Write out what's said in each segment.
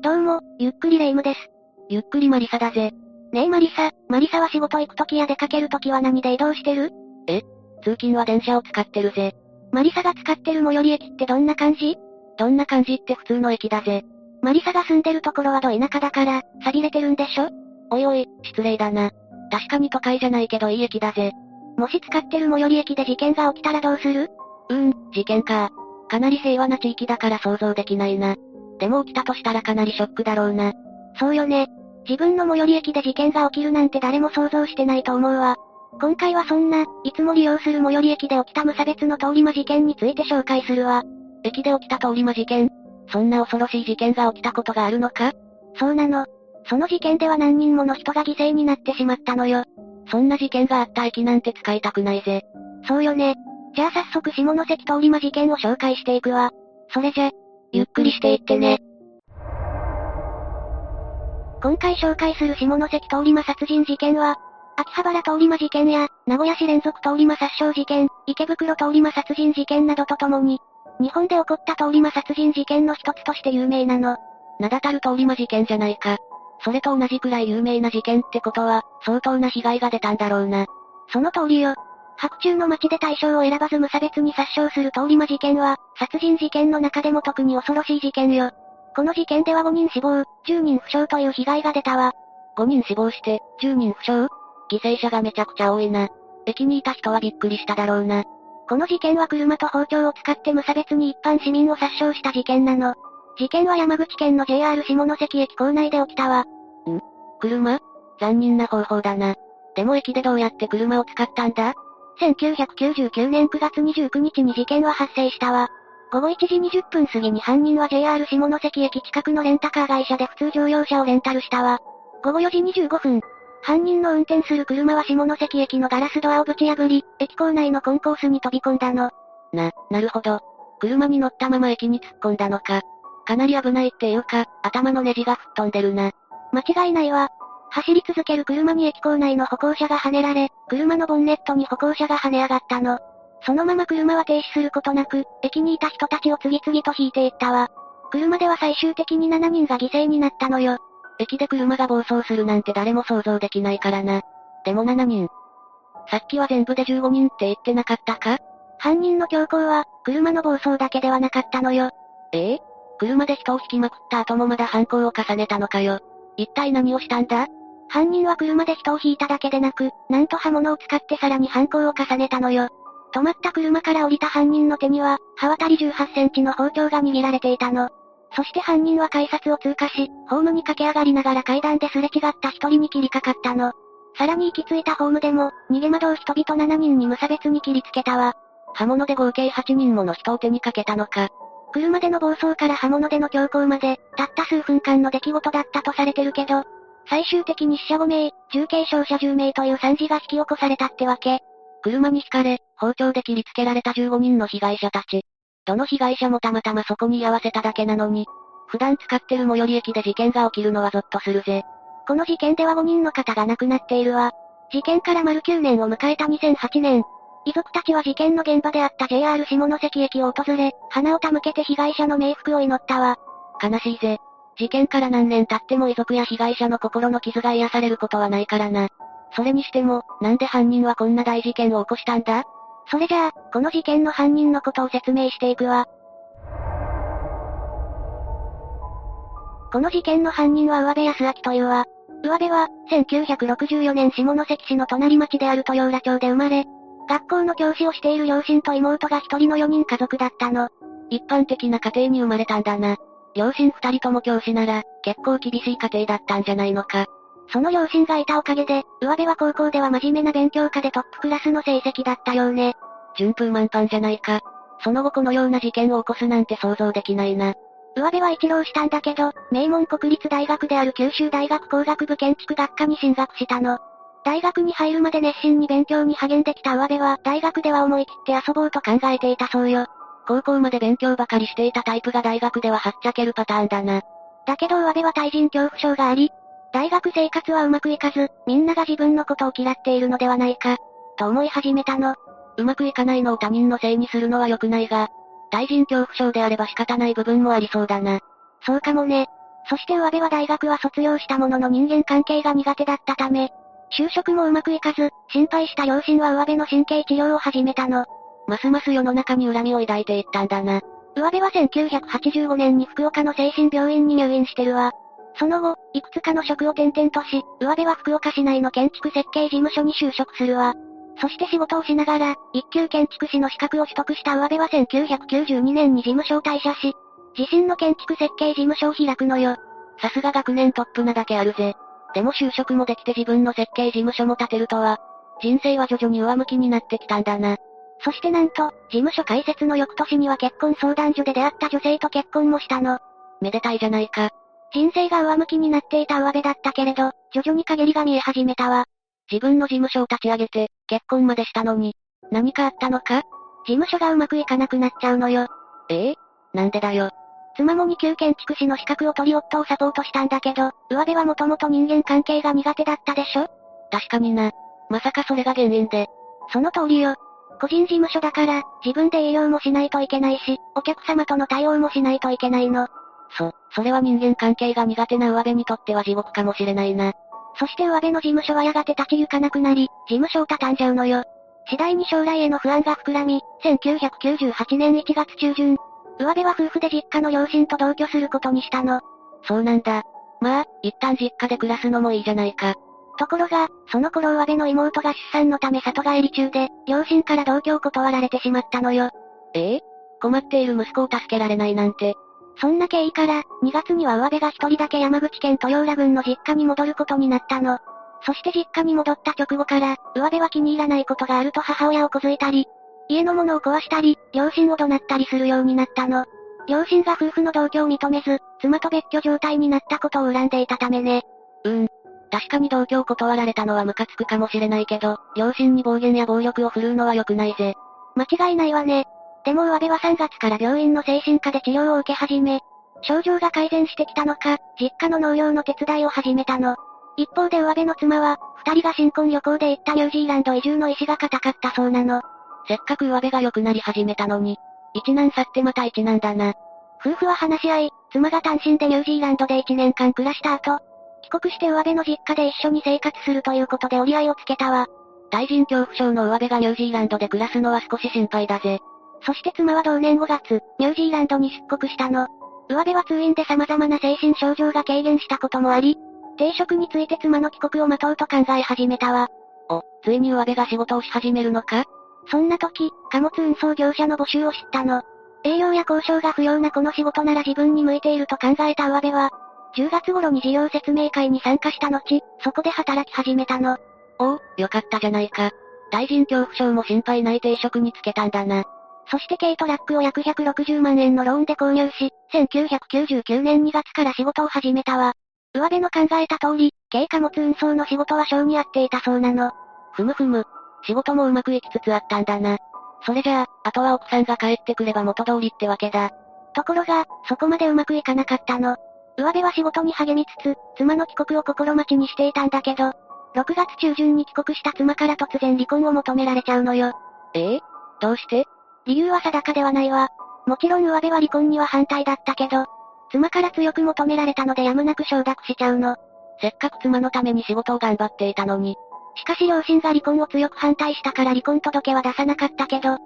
どうも、ゆっくりレ夢ムです。ゆっくりマリサだぜ。ねえマリサ、マリサは仕事行く時や出かける時は何で移動してる？通勤は電車を使ってるぜ。マリサが使ってる最寄り駅ってどんな感じ？どんな感じって普通の駅だぜ。マリサが住んでるところはど田舎だから、錆びれてるんでしょ？おいおい、失礼だな。確かに都会じゃないけどいい駅だぜ。もし使ってる最寄り駅で事件が起きたらどうする？うーん、事件か。かなり平和な地域だから想像できないな。でも起きたとしたらかなりショックだろうな。そうよね。自分の最寄り駅で事件が起きるなんて誰も想像してないと思うわ。今回はそんな、いつも利用する最寄り駅で起きた無差別の通り魔事件について紹介するわ。駅で起きた通り魔事件？そんな恐ろしい事件が起きたことがあるのか？そうなの。その事件では何人もの人が犠牲になってしまったのよ。そんな事件があった駅なんて使いたくないぜ。そうよね。じゃあ早速下関通り魔事件を紹介していくわ。それじゃ、ゆっくりしていってね。今回紹介する下関通り魔殺人事件は、秋葉原通り魔事件や、名古屋市連続通り魔殺傷事件、池袋通り魔殺人事件などとともに、日本で起こった通り魔殺人事件の一つとして有名なの。名だたる通り魔事件じゃないか。それと同じくらい有名な事件ってことは、相当な被害が出たんだろうな。その通りよ。白昼の街で対象を選ばず無差別に殺傷する通り魔事件は、殺人事件の中でも特に恐ろしい事件よ。この事件では5人死亡、10人負傷という被害が出たわ。5人死亡して、10人負傷？犠牲者がめちゃくちゃ多いな。駅にいた人はびっくりしただろうな。この事件は車と包丁を使って無差別に一般市民を殺傷した事件なの。事件は山口県の JR 下関駅構内で起きたわ。車？残忍な方法だな。でも駅でどうやって車を使ったんだ？1999年9月29日に事件は発生したわ。午後1時20分過ぎに犯人は JR 下関駅近くのレンタカー会社で普通乗用車をレンタルしたわ。午後4時25分、犯人の運転する車は下関駅のガラスドアをぶち破り、駅構内のコンコースに飛び込んだの。な、なるほど。車に乗ったまま駅に突っ込んだのか。かなり危ないっていうか、頭のネジが吹っ飛んでるな。間違いないわ。走り続ける車に駅構内の歩行者が跳ねられ、車のボンネットに歩行者が跳ね上がったの。そのまま車は停止することなく、駅にいた人たちを次々と引いていったわ。車では最終的に7人が犠牲になったのよ。駅で車が暴走するなんて誰も想像できないからな。でも7人。さっきは全部で15人って言ってなかったか？犯人の強行は、車の暴走だけではなかったのよ。ええ？車で人を引きまくった後もまだ犯行を重ねたのかよ。一体何をしたんだ？犯人は車で人を引いただけでなく、なんと刃物を使ってさらに犯行を重ねたのよ。止まった車から降りた犯人の手には、刃渡り18センチの包丁が握られていたの。そして犯人は改札を通過し、ホームに駆け上がりながら階段ですれ違った一人に切りかかったの。さらに行き着いたホームでも、逃げ惑う人々7人に無差別に切りつけたわ。刃物で合計8人もの人を手にかけたのか。車での暴走から刃物での強行まで、たった数分間の出来事だったとされてるけど、最終的に死者5名、重軽傷者10名という惨事が引き起こされたってわけ。車に惹かれ、包丁で切りつけられた15人の被害者たち。どの被害者もたまたまそこに居合わせただけなのに、普段使ってる最寄り駅で事件が起きるのはゾッとするぜ。この事件では5人の方が亡くなっているわ。事件から丸9年を迎えた2008年、遺族たちは事件の現場であった JR 下関駅を訪れ、花を手向けて被害者の冥福を祈ったわ。悲しいぜ。事件から何年経っても遺族や被害者の心の傷が癒されることはないからな。それにしても、なんで犯人はこんな大事件を起こしたんだ？それじゃあ、この事件の犯人のことを説明していくわ。この事件の犯人は上部康明というわ。上部は、1964年下関市の隣町である豊浦町で生まれ、学校の教師をしている両親と妹が一人の4人家族だったの。一般的な家庭に生まれたんだな。両親二人とも教師なら、結構厳しい家庭だったんじゃないのか。その両親がいたおかげで、上部は高校では真面目な勉強家でトップクラスの成績だったようね。順風満帆じゃないか。その後このような事件を起こすなんて想像できないな。上部は一浪したんだけど、名門国立大学である九州大学工学部建築学科に進学したの。大学に入るまで熱心に勉強に励んできた上部は、大学では思い切って遊ぼうと考えていたそうよ。高校まで勉強ばかりしていたタイプが大学でははっちゃけるパターンだな。だけど上部は対人恐怖症があり、大学生活はうまくいかず、みんなが自分のことを嫌っているのではないか、と思い始めたの。うまくいかないのを他人のせいにするのは良くないが、対人恐怖症であれば仕方ない部分もありそうだな。そうかもね。そして上辺は大学は卒業したものの人間関係が苦手だったため、就職もうまくいかず、心配した両親は上辺の神経治療を始めたの。ますます世の中に恨みを抱いていったんだな。上辺は1985年に福岡の精神病院に入院してるわ。その後、いくつかの職を転々とし、上辺は福岡市内の建築設計事務所に就職するわ。そして仕事をしながら、一級建築士の資格を取得した上辺は1992年に事務所を退社し、自身の建築設計事務所を開くのよ。さすが学年トップなだけあるぜ。でも就職もできて自分の設計事務所も建てるとは、人生は徐々に上向きになってきたんだな。そしてなんと、事務所開設の翌年には結婚相談所で出会った女性と結婚もしたの。めでたいじゃないか。人生が上向きになっていた上辺だったけれど、徐々に陰りが見え始めたわ。自分の事務所を立ち上げて、結婚までしたのに、何かあったのか？事務所がうまくいかなくなっちゃうのよ。ええ？なんでだよ。妻も2級建築士の資格を取り夫をサポートしたんだけど、上辺はもともと人間関係が苦手だったでしょ？確かにな。まさかそれが原因で。その通りよ。個人事務所だから、自分で営業もしないといけないし、お客様との対応もしないといけないの。そ、それは人間関係が苦手な上辺にとっては地獄かもしれないな。そして上辺の事務所はやがて立ち行かなくなり、事務所を畳んじゃうのよ。次第に将来への不安が膨らみ、1998年1月中旬、上辺は夫婦で実家の両親と同居することにしたの。そうなんだ。まあ、一旦実家で暮らすのもいいじゃないか。ところが、その頃上辺の妹が出産のため里帰り中で、両親から同居を断られてしまったのよ。え？え困っている息子を助けられないなんて。そんな経緯から、2月には上辺が一人だけ山口県豊浦郡の実家に戻ることになったの。そして実家に戻った直後から、上辺は気に入らないことがあると母親をこづいたり、家のものを壊したり、両親を怒鳴ったりするようになったの。両親が夫婦の同居を認めず、妻と別居状態になったことを恨んでいたためね。うーん。確かに同居を断られたのはムカつくかもしれないけど、両親に暴言や暴力を振るうのは良くないぜ。間違いないわね。でも上辺は3月から病院の精神科で治療を受け始め、症状が改善してきたのか、実家の農業の手伝いを始めたの。一方で上辺の妻は、二人が新婚旅行で行ったニュージーランド移住の意志が固かったそうなの。せっかく上辺が良くなり始めたのに、一難去ってまた一難だな。夫婦は話し合い、妻が単身でニュージーランドで1年間暮らした後、帰国して上辺の実家で一緒に生活するということで折り合いをつけたわ。対人恐怖症の上辺がニュージーランドで暮らすのは少し心配だぜ。そして妻は同年5月、ニュージーランドに出国したの。上辺は通院で様々な精神症状が軽減したこともあり、定職について妻の帰国を待とうと考え始めたわ。お、ついに上辺が仕事をし始めるのか？そんな時、貨物運送業者の募集を知ったの。営業や交渉が不要なこの仕事なら自分に向いていると考えた上辺は、10月頃に事業説明会に参加した後、そこで働き始めたの。おお、よかったじゃないか。対人恐怖症も心配ない定職につけたんだな。そして軽トラックを約160万円のローンで購入し、1999年2月から仕事を始めたわ。上辺の考えた通り、軽貨物運送の仕事は性に合っていたそうなの。ふむふむ。仕事もうまくいきつつあったんだな。それじゃあ、あとは奥さんが帰ってくれば元通りってわけだ。ところが、そこまでうまくいかなかったの。上辺は仕事に励みつつ、妻の帰国を心待ちにしていたんだけど、6月中旬に帰国した妻から突然離婚を求められちゃうのよ。え？えどうして？理由は定かではないわ。もちろん上辺は離婚には反対だったけど、妻から強く求められたのでやむなく承諾しちゃうの。せっかく妻のために仕事を頑張っていたのに。しかし両親が離婚を強く反対したから離婚届は出さなかったけど、7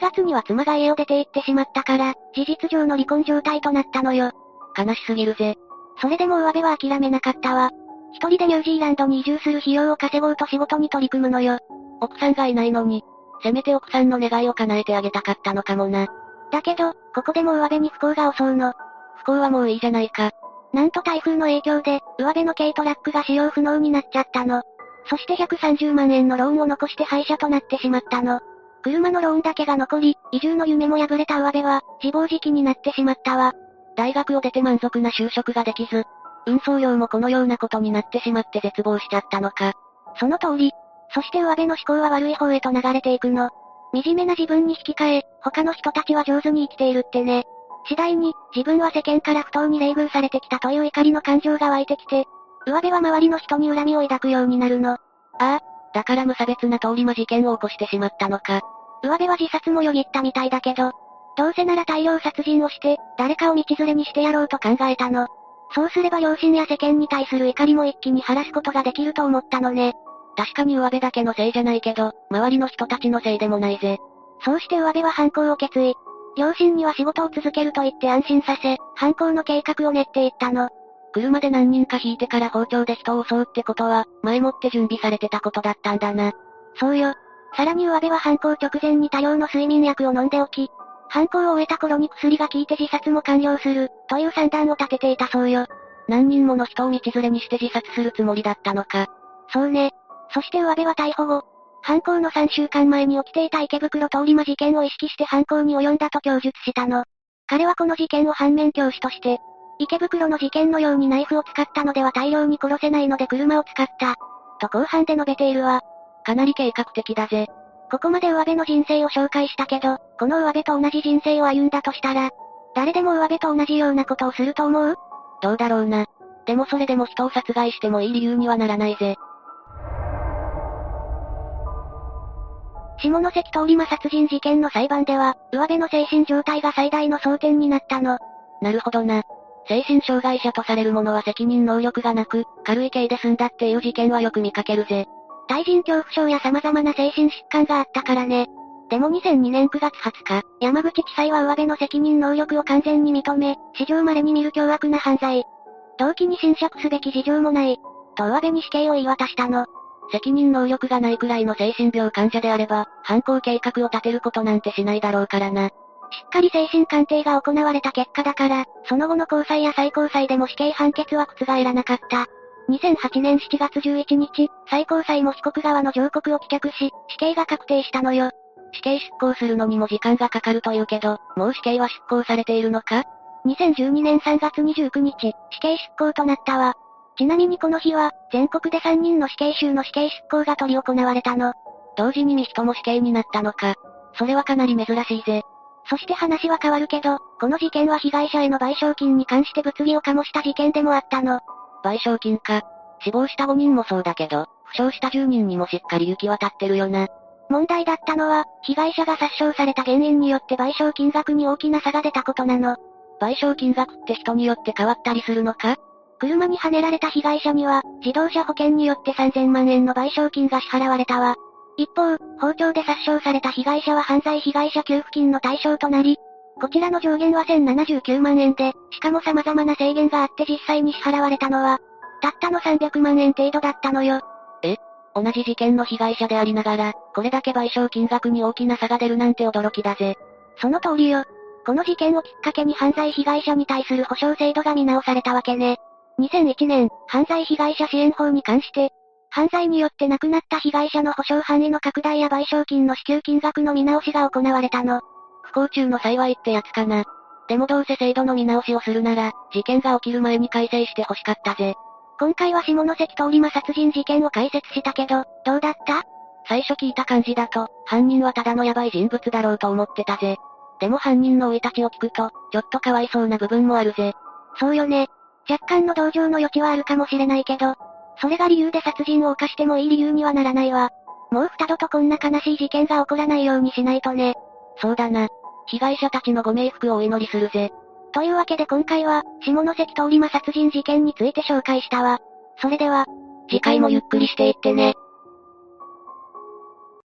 月には妻が家を出て行ってしまったから、事実上の離婚状態となったのよ。悲しすぎるぜ。それでも上辺は諦めなかったわ。一人でニュージーランドに移住する費用を稼ごうと仕事に取り組むのよ。奥さんがいないのに、せめて奥さんの願いを叶えてあげたかったのかもな。だけど、ここでも上辺に不幸が襲うの。不幸はもういいじゃないか。なんと台風の影響で、上辺の軽トラックが使用不能になっちゃったの。そして130万円のローンを残して廃車となってしまったの。車のローンだけが残り、移住の夢も破れた上辺は、自暴自棄になってしまったわ。大学を出て満足な就職ができず、運送料もこのようなことになってしまって絶望しちゃったのか。その通り。そして上辺の思考は悪い方へと流れていくの。惨めな自分に引き換え、他の人たちは上手に生きているってね。次第に、自分は世間から不当に冷遇されてきたという怒りの感情が湧いてきて、上辺は周りの人に恨みを抱くようになるの。ああ、だから無差別な通り魔事件を起こしてしまったのか。上辺は自殺もよぎったみたいだけど、どうせなら大量殺人をして、誰かを道連れにしてやろうと考えたの。そうすれば両親や世間に対する怒りも一気に晴らすことができると思ったのね。確かに上辺だけのせいじゃないけど、周りの人たちのせいでもないぜ。そうして上辺は犯行を決意。両親には仕事を続けると言って安心させ、犯行の計画を練っていったの。車で何人か引いてから包丁で人を襲うってことは、前もって準備されてたことだったんだな。そうよ。さらに上辺は犯行直前に多量の睡眠薬を飲んでおき、犯行を終えた頃に薬が効いて自殺も完了する、という算段を立てていたそうよ。何人もの人を道連れにして自殺するつもりだったのか。そうね。そして上辺は逮捕後、犯行の3週間前に起きていた池袋通り魔事件を意識して犯行に及んだと供述したの。彼はこの事件を反面教師として、池袋の事件のようにナイフを使ったのでは大量に殺せないので車を使った。と後半で述べているわ。かなり計画的だぜ。ここまで上辺の人生を紹介したけど、この上辺と同じ人生を歩んだとしたら、誰でも上辺と同じようなことをすると思う？どうだろうな。でもそれでも人を殺害してもいい理由にはならないぜ。下関通り魔殺人事件の裁判では、上辺の精神状態が最大の争点になったの。なるほどな。精神障害者とされる者は責任能力がなく、軽い刑で済んだっていう事件はよく見かけるぜ。対人恐怖症や様々な精神疾患があったからね。でも2002年9月20日、山口地裁は上辺の責任能力を完全に認め、史上稀に見る凶悪な犯罪。動機に侵釈すべき事情もない。と上辺に死刑を言い渡したの。責任能力がないくらいの精神病患者であれば、犯行計画を立てることなんてしないだろうからな。しっかり精神鑑定が行われた結果だから、その後の高裁や最高裁でも死刑判決は覆らなかった。2008年7月11日、最高裁も被告側の上告を棄却し、死刑が確定したのよ。死刑執行するのにも時間がかかるというけど、もう死刑は執行されているのか ?2012 年3月29日、死刑執行となったわ。ちなみにこの日は、全国で3人の死刑囚の死刑執行が取り行われたの。同時に2人も死刑になったのか。それはかなり珍しいぜ。そして話は変わるけど、この事件は被害者への賠償金に関して物議を醸した事件でもあったの。賠償金か。死亡した5人もそうだけど、負傷した10人にもしっかり行き渡ってるよな。問題だったのは、被害者が殺傷された原因によって賠償金額に大きな差が出たことなの。賠償金額って人によって変わったりするのか？車にはねられた被害者には、自動車保険によって3000万円の賠償金が支払われたわ。一方、包丁で殺傷された被害者は犯罪被害者給付金の対象となり、こちらの上限は1079万円で、しかも様々な制限があって実際に支払われたのは、たったの300万円程度だったのよ。え？同じ事件の被害者でありながら、これだけ賠償金額に大きな差が出るなんて驚きだぜ。その通りよ。この事件をきっかけに犯罪被害者に対する保障制度が見直されたわけね。2001年、犯罪被害者支援法に関して、犯罪によって亡くなった被害者の保障範囲の拡大や賠償金の支給金額の見直しが行われたの。不幸中の幸いってやつかな。でもどうせ制度の見直しをするなら、事件が起きる前に改正して欲しかったぜ。今回は下関通り魔殺人事件を解説したけど、どうだった？最初聞いた感じだと、犯人はただのヤバい人物だろうと思ってたぜ。でも犯人の生い立ちを聞くと、ちょっとかわいそうな部分もあるぜ。そうよね。若干の同情の余地はあるかもしれないけど、それが理由で殺人を犯してもいい理由にはならないわ。もう二度とこんな悲しい事件が起こらないようにしないとね。そうだな。被害者たちのご冥福をお祈りするぜ。というわけで今回は、下関通り魔殺人事件について紹介したわ。それでは、次回もゆっくりしていってね。